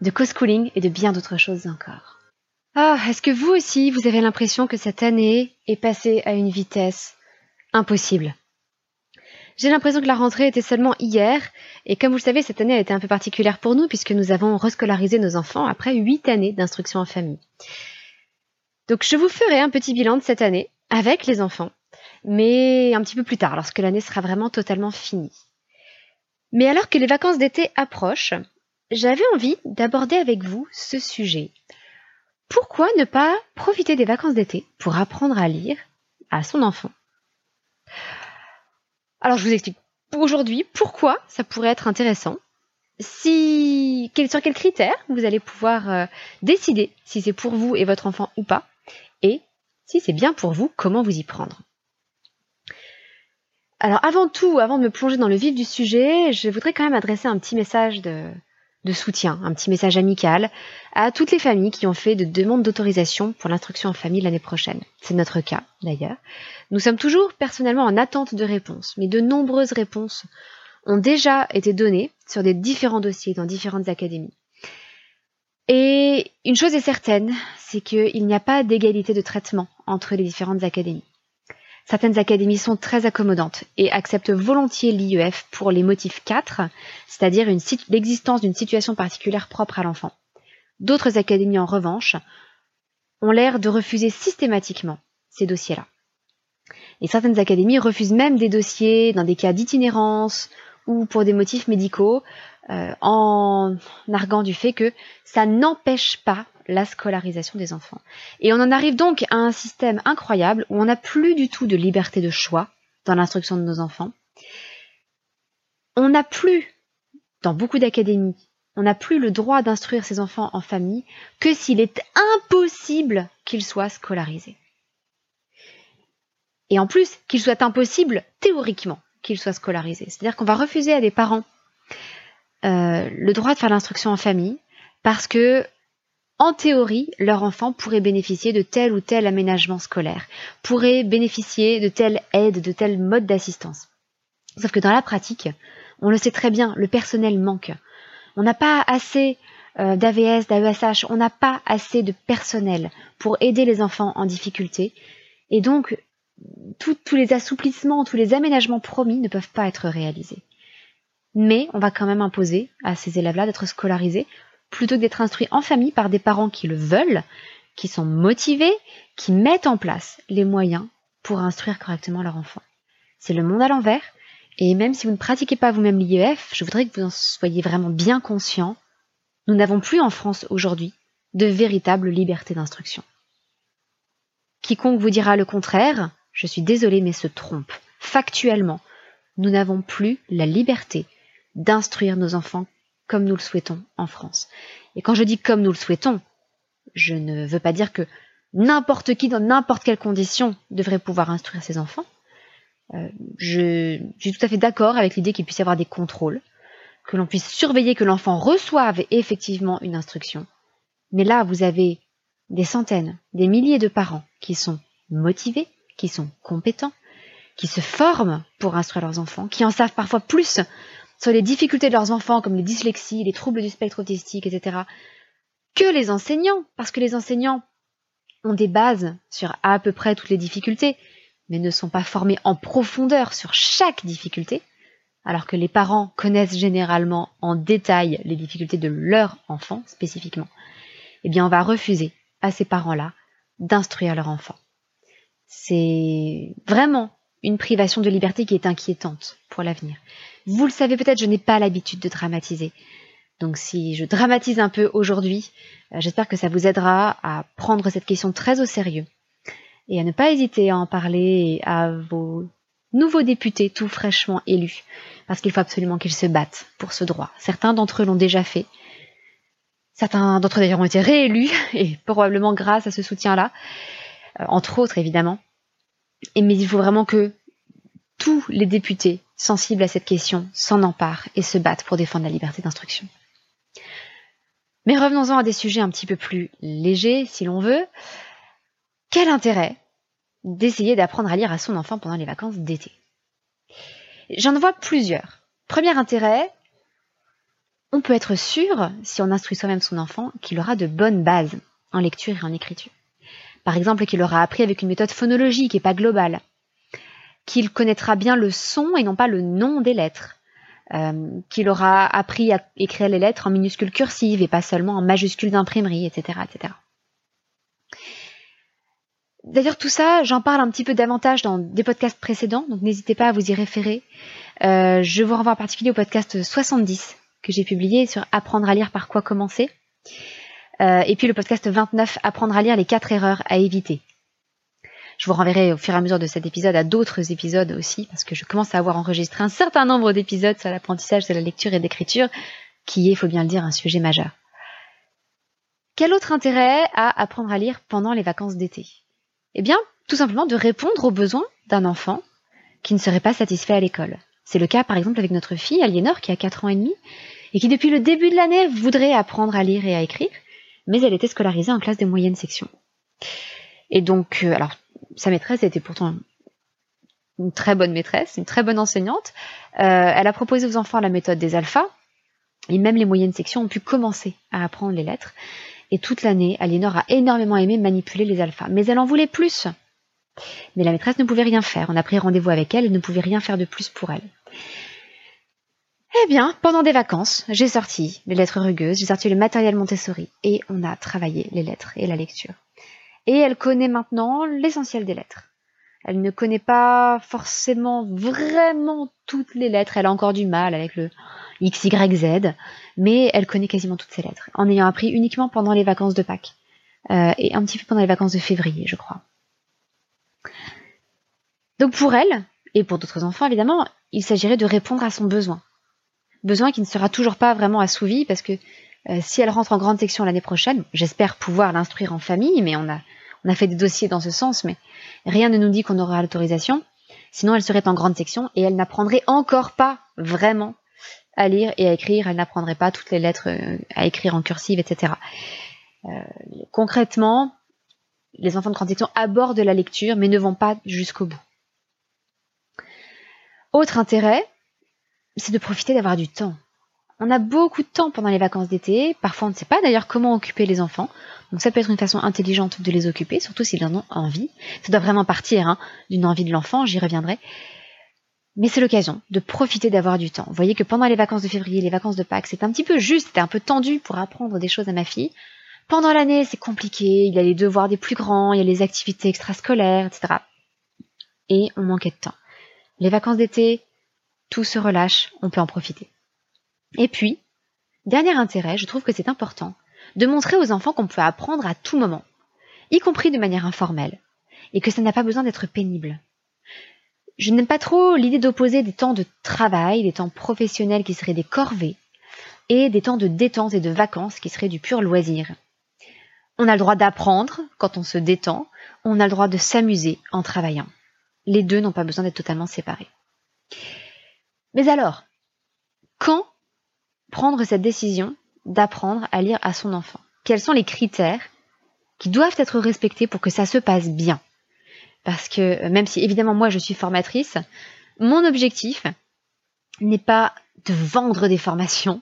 de co-schooling et de bien d'autres choses encore. Ah, est-ce que vous aussi, vous avez l'impression que cette année est passée à une vitesse impossible? J'ai l'impression que la rentrée était seulement hier, et comme vous le savez, cette année a été un peu particulière pour nous puisque nous avons rescolarisé nos enfants après huit années d'instruction en famille. Donc je vous ferai un petit bilan de cette année avec les enfants, mais un petit peu plus tard, lorsque l'année sera vraiment totalement finie. Mais alors que les vacances d'été approchent, j'avais envie d'aborder avec vous ce sujet. Pourquoi ne pas profiter des vacances d'été pour apprendre à lire à son enfant? Alors je vous explique aujourd'hui pourquoi ça pourrait être intéressant. Sur quels critères vous allez pouvoir euh, décider si c'est pour vous et votre enfant ou pas, et si c'est bien pour vous, comment vous y prendre? Alors avant tout, avant de me plonger dans le vif du sujet, je voudrais quand même adresser un petit message de, de soutien, un petit message amical à toutes les familles qui ont fait de demandes d'autorisation pour l'instruction en famille l'année prochaine. C'est notre cas d'ailleurs. Nous sommes toujours personnellement en attente de réponses, mais de nombreuses réponses ont déjà été données sur des différents dossiers dans différentes académies. Et une chose est certaine, c'est qu'il n'y a pas d'égalité de traitement entre les différentes académies. Certaines académies sont très accommodantes et acceptent volontiers l'IEF pour les motifs 4, c'est-à-dire l'existence d'une situation particulière propre à l'enfant. D'autres académies, en revanche, ont l'air de refuser systématiquement ces dossiers-là. Et certaines académies refusent même des dossiers dans des cas d'itinérance ou pour des motifs médicaux, euh, en arguant du fait que ça n'empêche pas la scolarisation des enfants. Et on en arrive donc à un système incroyable où on n'a plus du tout de liberté de choix dans l'instruction de nos enfants. On n'a plus, dans beaucoup d'académies, on n'a plus le droit d'instruire ses enfants en famille que s'il est impossible qu'ils soient scolarisés. Et en plus, qu'il soit impossible théoriquement qu'ils soient scolarisés. C'est-à-dire qu'on va refuser à des parents euh, le droit de faire l'instruction en famille parce que en théorie, leur enfant pourrait bénéficier de tel ou tel aménagement scolaire, pourrait bénéficier de telle aide, de tel mode d'assistance. Sauf que dans la pratique, on le sait très bien, le personnel manque. On n'a pas assez euh, d'AVS, d'AESH, on n'a pas assez de personnel pour aider les enfants en difficulté. Et donc, tous les assouplissements, tous les aménagements promis ne peuvent pas être réalisés. Mais on va quand même imposer à ces élèves-là d'être scolarisés plutôt que d'être instruits en famille par des parents qui le veulent, qui sont motivés, qui mettent en place les moyens pour instruire correctement leur enfant. C'est le monde à l'envers, et même si vous ne pratiquez pas vous-même l'IEF, je voudrais que vous en soyez vraiment bien conscient. Nous n'avons plus en France aujourd'hui de véritable liberté d'instruction. Quiconque vous dira le contraire, je suis désolé mais se trompe. Factuellement, nous n'avons plus la liberté d'instruire nos enfants comme nous le souhaitons en France. Et quand je dis comme nous le souhaitons, je ne veux pas dire que n'importe qui, dans n'importe quelle condition, devrait pouvoir instruire ses enfants. Euh, je, suis tout à fait d'accord avec l'idée qu'il puisse y avoir des contrôles, que l'on puisse surveiller que l'enfant reçoive effectivement une instruction. Mais là, vous avez des centaines, des milliers de parents qui sont motivés, qui sont compétents, qui se forment pour instruire leurs enfants, qui en savent parfois plus sur les difficultés de leurs enfants, comme les dyslexies, les troubles du spectre autistique, etc., que les enseignants, parce que les enseignants ont des bases sur à peu près toutes les difficultés, mais ne sont pas formés en profondeur sur chaque difficulté, alors que les parents connaissent généralement en détail les difficultés de leur enfant spécifiquement, eh bien on va refuser à ces parents-là d'instruire leur enfant. C'est vraiment une privation de liberté qui est inquiétante pour l'avenir. Vous le savez peut-être, je n'ai pas l'habitude de dramatiser. Donc si je dramatise un peu aujourd'hui, euh, j'espère que ça vous aidera à prendre cette question très au sérieux et à ne pas hésiter à en parler à vos nouveaux députés tout fraîchement élus, parce qu'il faut absolument qu'ils se battent pour ce droit. Certains d'entre eux l'ont déjà fait. Certains d'entre eux d'ailleurs ont été réélus, et probablement grâce à ce soutien-là, euh, entre autres évidemment. Mais il faut vraiment que tous les députés sensibles à cette question s'en emparent et se battent pour défendre la liberté d'instruction. Mais revenons-en à des sujets un petit peu plus légers, si l'on veut. Quel intérêt d'essayer d'apprendre à lire à son enfant pendant les vacances d'été? J'en vois plusieurs. Premier intérêt, on peut être sûr, si on instruit soi-même son enfant, qu'il aura de bonnes bases en lecture et en écriture. Par exemple, qu'il aura appris avec une méthode phonologique et pas globale. Qu'il connaîtra bien le son et non pas le nom des lettres. Euh, qu'il aura appris à écrire les lettres en minuscules cursives et pas seulement en majuscules d'imprimerie, etc., etc. D'ailleurs, tout ça, j'en parle un petit peu davantage dans des podcasts précédents, donc n'hésitez pas à vous y référer. Euh, je vous renvoie en particulier au podcast 70 que j'ai publié sur apprendre à lire par quoi commencer. Euh, et puis le podcast 29, apprendre à lire les quatre erreurs à éviter. Je vous renverrai au fur et à mesure de cet épisode à d'autres épisodes aussi, parce que je commence à avoir enregistré un certain nombre d'épisodes sur l'apprentissage de la lecture et d'écriture, qui est, il faut bien le dire, un sujet majeur. Quel autre intérêt à apprendre à lire pendant les vacances d'été? Eh bien, tout simplement de répondre aux besoins d'un enfant qui ne serait pas satisfait à l'école. C'est le cas par exemple avec notre fille Aliénor qui a 4 ans et demi et qui depuis le début de l'année voudrait apprendre à lire et à écrire, mais elle était scolarisée en classe de moyenne section. Et donc, euh, alors, sa maîtresse était pourtant une très bonne maîtresse, une très bonne enseignante. Euh, elle a proposé aux enfants la méthode des alphas, et même les moyennes sections ont pu commencer à apprendre les lettres. Et toute l'année, Aliénor a énormément aimé manipuler les alphas, mais elle en voulait plus. Mais la maîtresse ne pouvait rien faire. On a pris rendez-vous avec elle, elle ne pouvait rien faire de plus pour elle. Eh bien, pendant des vacances, j'ai sorti les lettres rugueuses, j'ai sorti le matériel Montessori et on a travaillé les lettres et la lecture. Et elle connaît maintenant l'essentiel des lettres. Elle ne connaît pas forcément vraiment toutes les lettres, elle a encore du mal avec le X, Y, Z, mais elle connaît quasiment toutes ces lettres, en ayant appris uniquement pendant les vacances de Pâques, euh, et un petit peu pendant les vacances de février, je crois. Donc pour elle, et pour d'autres enfants évidemment, il s'agirait de répondre à son besoin besoin qui ne sera toujours pas vraiment assouvi parce que euh, si elle rentre en grande section l'année prochaine, j'espère pouvoir l'instruire en famille, mais on a, on a fait des dossiers dans ce sens, mais rien ne nous dit qu'on aura l'autorisation. Sinon, elle serait en grande section et elle n'apprendrait encore pas vraiment à lire et à écrire. Elle n'apprendrait pas toutes les lettres euh, à écrire en cursive, etc. Euh, concrètement, les enfants de grande section abordent la lecture, mais ne vont pas jusqu'au bout. Autre intérêt, c'est de profiter d'avoir du temps. On a beaucoup de temps pendant les vacances d'été. Parfois, on ne sait pas d'ailleurs comment occuper les enfants. Donc ça peut être une façon intelligente de les occuper, surtout s'ils en ont envie. Ça doit vraiment partir hein, d'une envie de l'enfant, j'y reviendrai. Mais c'est l'occasion de profiter d'avoir du temps. Vous voyez que pendant les vacances de février, les vacances de Pâques, c'est un petit peu juste, c'était un peu tendu pour apprendre des choses à ma fille. Pendant l'année, c'est compliqué, il y a les devoirs des plus grands, il y a les activités extrascolaires, etc. Et on manquait de temps. Les vacances d'été, tout se relâche, on peut en profiter. Et puis, dernier intérêt, je trouve que c'est important de montrer aux enfants qu'on peut apprendre à tout moment, y compris de manière informelle, et que ça n'a pas besoin d'être pénible. Je n'aime pas trop l'idée d'opposer des temps de travail, des temps professionnels qui seraient des corvées, et des temps de détente et de vacances qui seraient du pur loisir. On a le droit d'apprendre quand on se détend, on a le droit de s'amuser en travaillant. Les deux n'ont pas besoin d'être totalement séparés. Mais alors, quand prendre cette décision d'apprendre à lire à son enfant Quels sont les critères qui doivent être respectés pour que ça se passe bien? Parce que même si évidemment moi je suis formatrice, mon objectif n'est pas de vendre des formations,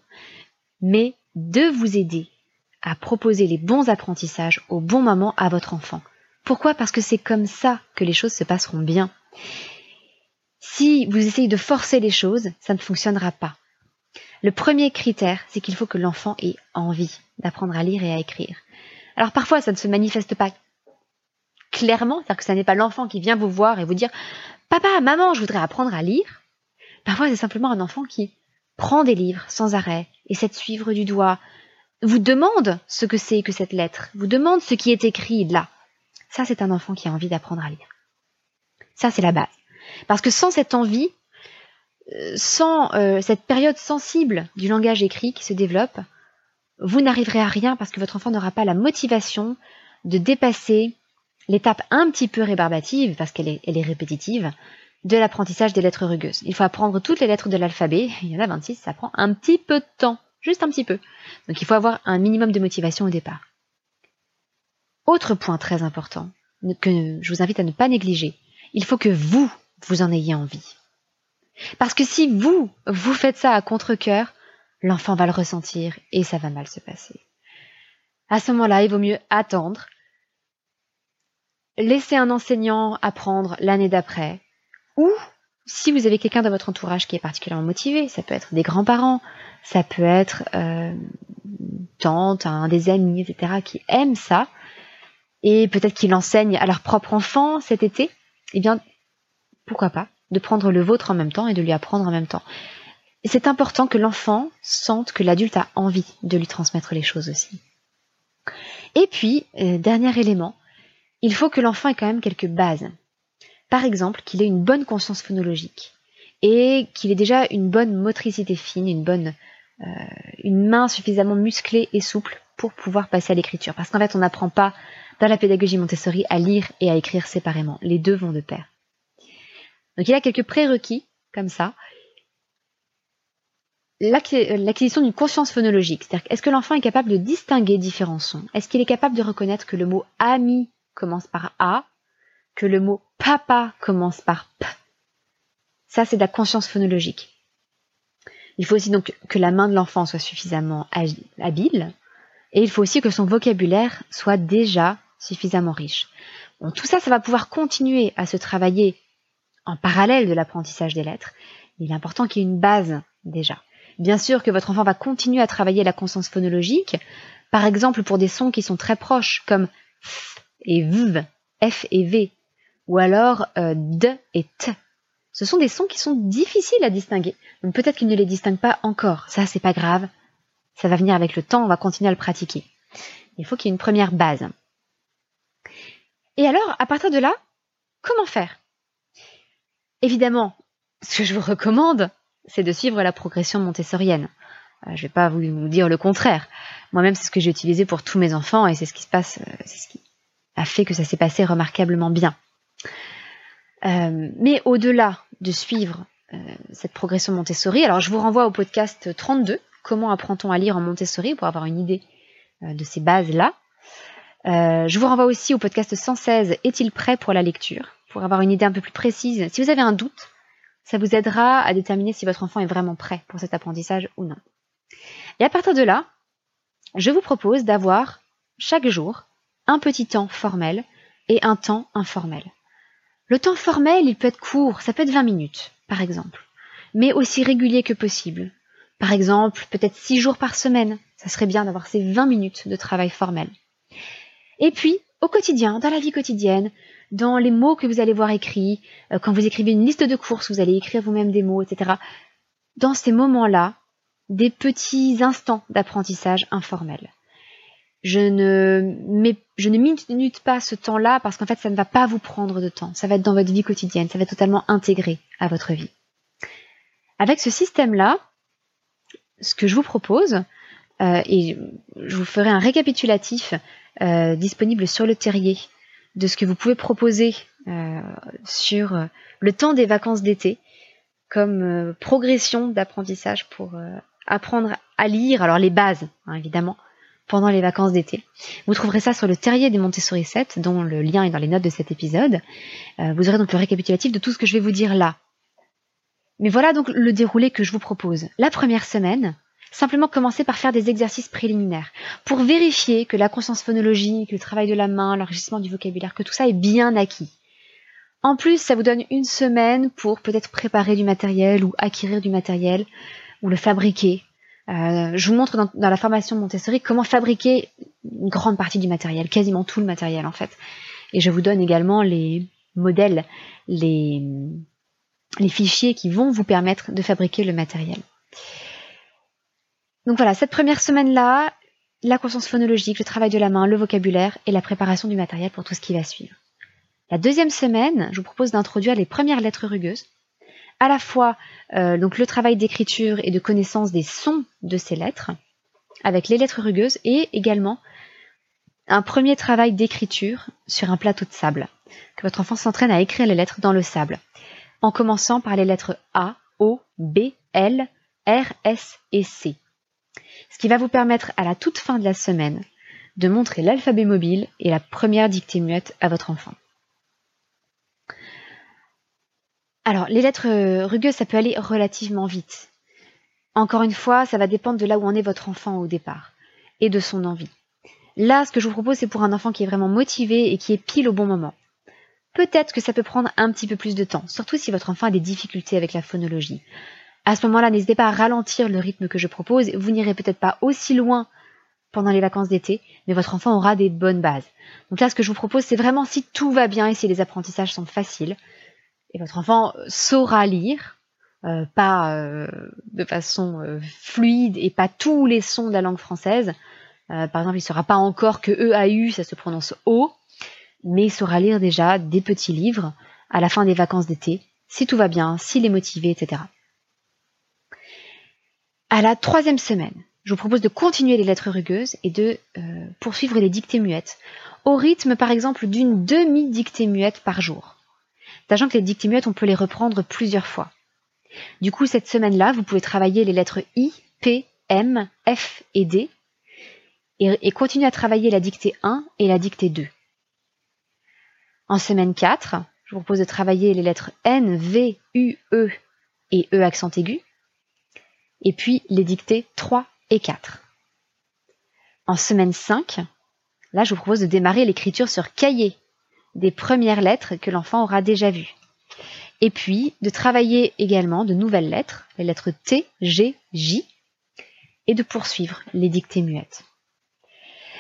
mais de vous aider à proposer les bons apprentissages au bon moment à votre enfant. Pourquoi? Parce que c'est comme ça que les choses se passeront bien. Si vous essayez de forcer les choses, ça ne fonctionnera pas. Le premier critère, c'est qu'il faut que l'enfant ait envie d'apprendre à lire et à écrire. Alors parfois, ça ne se manifeste pas clairement, c'est-à-dire que ce n'est pas l'enfant qui vient vous voir et vous dire Papa, maman, je voudrais apprendre à lire. Parfois, c'est simplement un enfant qui prend des livres sans arrêt, essaie de suivre du doigt, vous demande ce que c'est que cette lettre, vous demande ce qui est écrit là. Ça, c'est un enfant qui a envie d'apprendre à lire. Ça, c'est la base. Parce que sans cette envie, sans euh, cette période sensible du langage écrit qui se développe, vous n'arriverez à rien parce que votre enfant n'aura pas la motivation de dépasser l'étape un petit peu rébarbative, parce qu'elle est, est répétitive, de l'apprentissage des lettres rugueuses. Il faut apprendre toutes les lettres de l'alphabet, il y en a 26, ça prend un petit peu de temps, juste un petit peu. Donc il faut avoir un minimum de motivation au départ. Autre point très important, que je vous invite à ne pas négliger, il faut que vous, vous en ayez envie. Parce que si vous, vous faites ça à contre-coeur, l'enfant va le ressentir et ça va mal se passer. À ce moment-là, il vaut mieux attendre, laisser un enseignant apprendre l'année d'après, ou si vous avez quelqu'un dans votre entourage qui est particulièrement motivé, ça peut être des grands-parents, ça peut être euh, tante, un des amis, etc., qui aiment ça, et peut-être qu'ils l'enseignent à leur propre enfant cet été, eh bien, pourquoi pas, de prendre le vôtre en même temps et de lui apprendre en même temps. C'est important que l'enfant sente que l'adulte a envie de lui transmettre les choses aussi. Et puis, euh, dernier élément, il faut que l'enfant ait quand même quelques bases. Par exemple, qu'il ait une bonne conscience phonologique et qu'il ait déjà une bonne motricité fine, une euh, une main suffisamment musclée et souple pour pouvoir passer à l'écriture. Parce qu'en fait, on n'apprend pas dans la pédagogie Montessori à lire et à écrire séparément. Les deux vont de pair. Donc il a quelques prérequis comme ça. L'acquisition d'une conscience phonologique, c'est-à-dire est-ce que l'enfant est capable de distinguer différents sons? Est-ce qu'il est capable de reconnaître que le mot ami commence par A, que le mot papa commence par P? Ça, c'est de la conscience phonologique. Il faut aussi donc que la main de l'enfant soit suffisamment habile, et il faut aussi que son vocabulaire soit déjà suffisamment riche. Bon, tout ça, ça va pouvoir continuer à se travailler en parallèle de l'apprentissage des lettres. Il est important qu'il y ait une base déjà. Bien sûr que votre enfant va continuer à travailler la conscience phonologique, par exemple pour des sons qui sont très proches, comme f et v, f et v, ou alors euh, d et t. Ce sont des sons qui sont difficiles à distinguer. Donc peut-être qu'il ne les distingue pas encore. Ça, c'est pas grave. Ça va venir avec le temps, on va continuer à le pratiquer. Il faut qu'il y ait une première base. Et alors, à partir de là, comment faire? Évidemment, ce que je vous recommande, c'est de suivre la progression montessorienne. Euh, je ne vais pas vous dire le contraire. Moi-même, c'est ce que j'ai utilisé pour tous mes enfants et c'est ce qui se passe, euh, c'est ce qui a fait que ça s'est passé remarquablement bien. Euh, mais au-delà de suivre cette progression Montessori, alors je vous renvoie au podcast 32, Comment apprend-on à lire en Montessori, pour avoir une idée de ces bases-là. je vous renvoie aussi au podcast 116, Est-il prêt pour la lecture? Pour avoir une idée un peu plus précise. Si vous avez un doute, ça vous aidera à déterminer si votre enfant est vraiment prêt pour cet apprentissage ou non. Et à partir de là, je vous propose d'avoir chaque jour un petit temps formel et un temps informel. Le temps formel, il peut être court, ça peut être 20 minutes, par exemple, mais aussi régulier que possible. Par exemple, peut-être 6 jours par semaine, ça serait bien d'avoir ces 20 minutes de travail formel. Et puis, au quotidien, dans la vie quotidienne, dans les mots que vous allez voir écrits, euh, quand vous écrivez une liste de courses, vous allez écrire vous-même des mots, etc. Dans ces moments-là, des petits instants d'apprentissage informel. Je ne, minute pas ce temps-là parce qu'en fait, ça ne va pas vous prendre de temps. Ça va être dans votre vie quotidienne. Ça va être totalement intégré à votre vie. Avec ce système-là, ce que je vous propose, euh, et je vous ferai un récapitulatif euh, disponible sur le terrier de ce que vous pouvez proposer euh, sur euh, le temps des vacances d'été comme euh, progression d'apprentissage pour apprendre à lire, alors les bases hein, évidemment, pendant les vacances d'été. Vous trouverez ça sur le terrier des Montessori 7, dont le lien est dans les notes de cet épisode. vous aurez donc le récapitulatif de tout ce que je vais vous dire là. Mais voilà donc le déroulé que je vous propose. La première semaine, simplement commencer par faire des exercices préliminaires pour vérifier que la conscience phonologique, le travail de la main, l'enrichissement du vocabulaire, que tout ça est bien acquis. En plus, ça vous donne une semaine pour peut-être préparer du matériel ou acquérir du matériel ou le fabriquer. Euh, je vous montre dans, la formation Montessori comment fabriquer une grande partie du matériel, quasiment tout le matériel en fait. Et je vous donne également les modèles, les, les fichiers qui vont vous permettre de fabriquer le matériel. Donc voilà, cette première semaine-là, la conscience phonologique, le travail de la main, le vocabulaire et la préparation du matériel pour tout ce qui va suivre. La deuxième semaine, je vous propose d'introduire les premières lettres rugueuses, à la fois euh, donc le travail d'écriture et de connaissance des sons de ces lettres, avec les lettres rugueuses, et également un premier travail d'écriture sur un plateau de sable, que votre enfant s'entraîne à écrire les lettres dans le sable, en commençant par les lettres A, O, B, L, R, S et C ce qui va vous permettre à la toute fin de la semaine de montrer l'alphabet mobile et la première dictée muette à votre enfant. Alors, les lettres rugueuses, ça peut aller relativement vite. Encore une fois, ça va dépendre de là où en est votre enfant au départ et de son envie. Là, ce que je vous propose, c'est pour un enfant qui est vraiment motivé et qui est pile au bon moment. Peut-être que ça peut prendre un petit peu plus de temps, surtout si votre enfant a des difficultés avec la phonologie. À ce moment-là, n'hésitez pas à ralentir le rythme que je propose. Vous n'irez peut-être pas aussi loin pendant les vacances d'été, mais votre enfant aura des bonnes bases. Donc là, ce que je vous propose, c'est vraiment si tout va bien et si les apprentissages sont faciles, et votre enfant saura lire, euh, pas euh, de façon euh, fluide et pas tous les sons de la langue française. par exemple, il ne saura pas encore que EAU, ça se prononce O, mais il saura lire déjà des petits livres à la fin des vacances d'été, si tout va bien, s'il est motivé, etc. À la troisième semaine, je vous propose de continuer les lettres rugueuses et de euh, poursuivre les dictées muettes, au rythme par exemple d'une demi-dictée muette par jour. Sachant que les dictées muettes, on peut les reprendre plusieurs fois. Du coup, cette semaine-là, vous pouvez travailler les lettres I, P, M, F et D et, et continuer à travailler la dictée 1 et la dictée 2. En semaine 4, je vous propose de travailler les lettres N, V, U, E et E accent aigu et puis les dictées 3 et 4. En semaine 5, là je vous propose de démarrer l'écriture sur cahier des premières lettres que l'enfant aura déjà vues. Et puis de travailler également de nouvelles lettres, les lettres T, G, J, et de poursuivre les dictées muettes.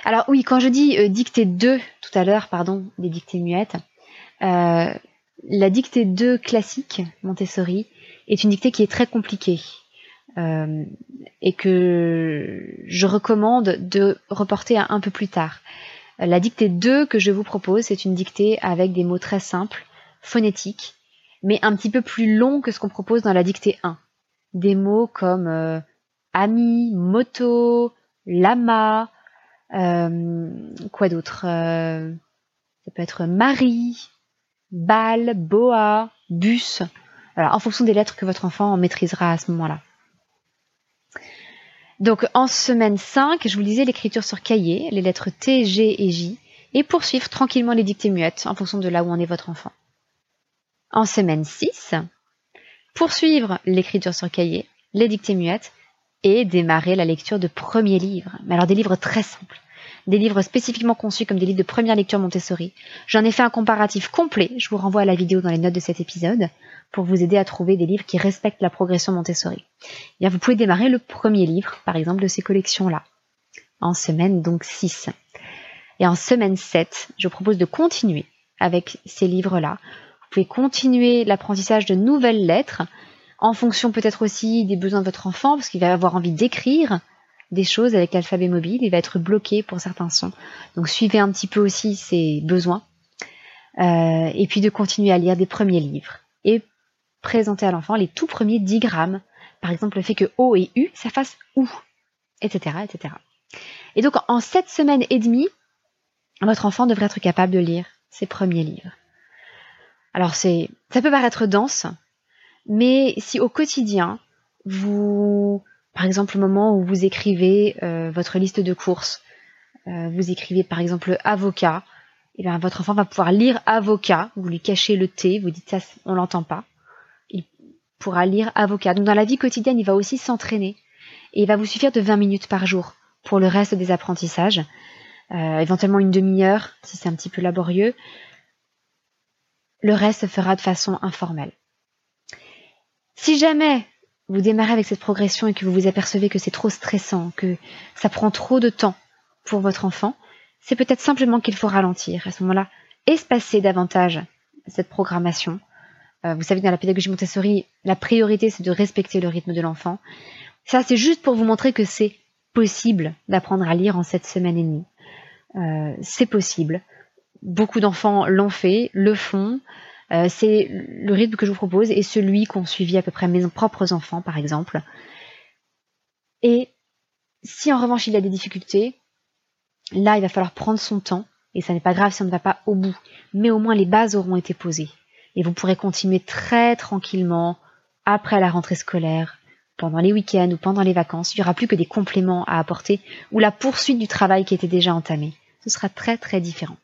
Alors oui, quand je dis euh, dictée 2 tout à l'heure, pardon, des dictées muettes, euh, la dictée 2 classique, Montessori, est une dictée qui est très compliquée. Euh, et que je recommande de reporter à un peu plus tard. La dictée 2 que je vous propose, c'est une dictée avec des mots très simples, phonétiques, mais un petit peu plus longs que ce qu'on propose dans la dictée 1. Des mots comme euh, ami, moto, lama, euh, quoi d'autre Ça peut être mari, balle, boa, bus. Voilà, en fonction des lettres que votre enfant maîtrisera à ce moment-là. Donc en semaine 5, je vous disais l'écriture sur cahier, les lettres T, G et J, et poursuivre tranquillement les dictées muettes en fonction de là où en est votre enfant. En semaine 6, poursuivre l'écriture sur cahier, les dictées muettes, et démarrer la lecture de premiers livres. Mais alors des livres très simples, des livres spécifiquement conçus comme des livres de première lecture Montessori. J'en ai fait un comparatif complet, je vous renvoie à la vidéo dans les notes de cet épisode, pour vous aider à trouver des livres qui respectent la progression Montessori. Eh bien, vous pouvez démarrer le premier livre, par exemple, de ces collections-là, en semaine donc 6. Et en semaine 7, je propose de continuer avec ces livres-là. Vous pouvez continuer l'apprentissage de nouvelles lettres, en fonction peut-être aussi des besoins de votre enfant, parce qu'il va avoir envie d'écrire des choses avec l'alphabet mobile, il va être bloqué pour certains sons. Donc suivez un petit peu aussi ses besoins. Euh, et puis de continuer à lire des premiers livres. Et présenter à l'enfant les tout premiers digrammes. Par exemple, le fait que O et U, ça fasse OU, etc., etc. Et donc, en sept semaines et demie, votre enfant devrait être capable de lire ses premiers livres. Alors, c'est, ça peut paraître dense, mais si au quotidien, vous, par exemple, au moment où vous écrivez euh, votre liste de courses, euh, vous écrivez par exemple avocat, et eh bien votre enfant va pouvoir lire avocat, vous lui cachez le T, vous dites ça, on l'entend pas. Il pourra lire avocat. Donc dans la vie quotidienne, il va aussi s'entraîner. Et il va vous suffire de 20 minutes par jour pour le reste des apprentissages. Euh, éventuellement une demi-heure si c'est un petit peu laborieux. Le reste se fera de façon informelle. Si jamais vous démarrez avec cette progression et que vous vous apercevez que c'est trop stressant, que ça prend trop de temps pour votre enfant, c'est peut-être simplement qu'il faut ralentir. À ce moment-là, espacer davantage cette programmation. Euh, vous savez dans la pédagogie Montessori, la priorité c'est de respecter le rythme de l'enfant. Ça, c'est juste pour vous montrer que c'est possible d'apprendre à lire en cette semaine et demie. Euh, c'est possible. Beaucoup d'enfants l'ont fait, le font. Euh, c'est le rythme que je vous propose et celui qu'ont suivi à peu près mes propres enfants, par exemple. Et si en revanche il y a des difficultés, là il va falloir prendre son temps, et ça n'est pas grave si on ne va pas au bout, mais au moins les bases auront été posées. Et vous pourrez continuer très tranquillement après la rentrée scolaire, pendant les week-ends ou pendant les vacances. Il n'y aura plus que des compléments à apporter ou la poursuite du travail qui était déjà entamé. Ce sera très très différent.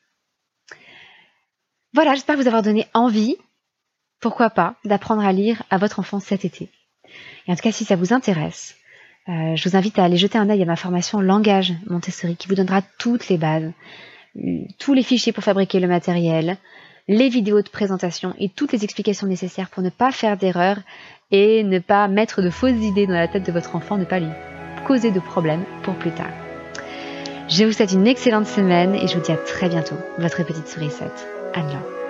Voilà, j'espère vous avoir donné envie, pourquoi pas, d'apprendre à lire à votre enfant cet été. Et en tout cas, si ça vous intéresse, euh, je vous invite à aller jeter un œil à ma formation Langage Montessori qui vous donnera toutes les bases, tous les fichiers pour fabriquer le matériel, les vidéos de présentation et toutes les explications nécessaires pour ne pas faire d'erreurs et ne pas mettre de fausses idées dans la tête de votre enfant, ne pas lui causer de problèmes pour plus tard. Je vous souhaite une excellente semaine et je vous dis à très bientôt. Votre petite sourisette. Anne-Laure.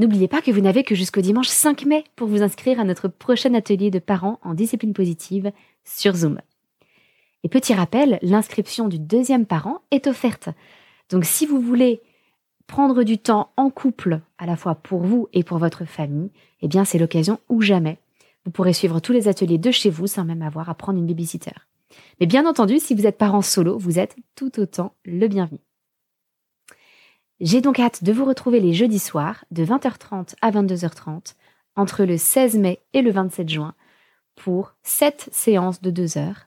N'oubliez pas que vous n'avez que jusqu'au dimanche 5 mai pour vous inscrire à notre prochain atelier de parents en discipline positive sur Zoom. Et petit rappel, l'inscription du deuxième parent est offerte. Donc si vous voulez prendre du temps en couple, à la fois pour vous et pour votre famille, eh bien c'est l'occasion ou jamais. Vous pourrez suivre tous les ateliers de chez vous sans même avoir à prendre une babysitter. Mais bien entendu, si vous êtes parent solo, vous êtes tout autant le bienvenu. J'ai donc hâte de vous retrouver les jeudis soirs de 20h30 à 22h30 entre le 16 mai et le 27 juin pour 7 séances de 2 heures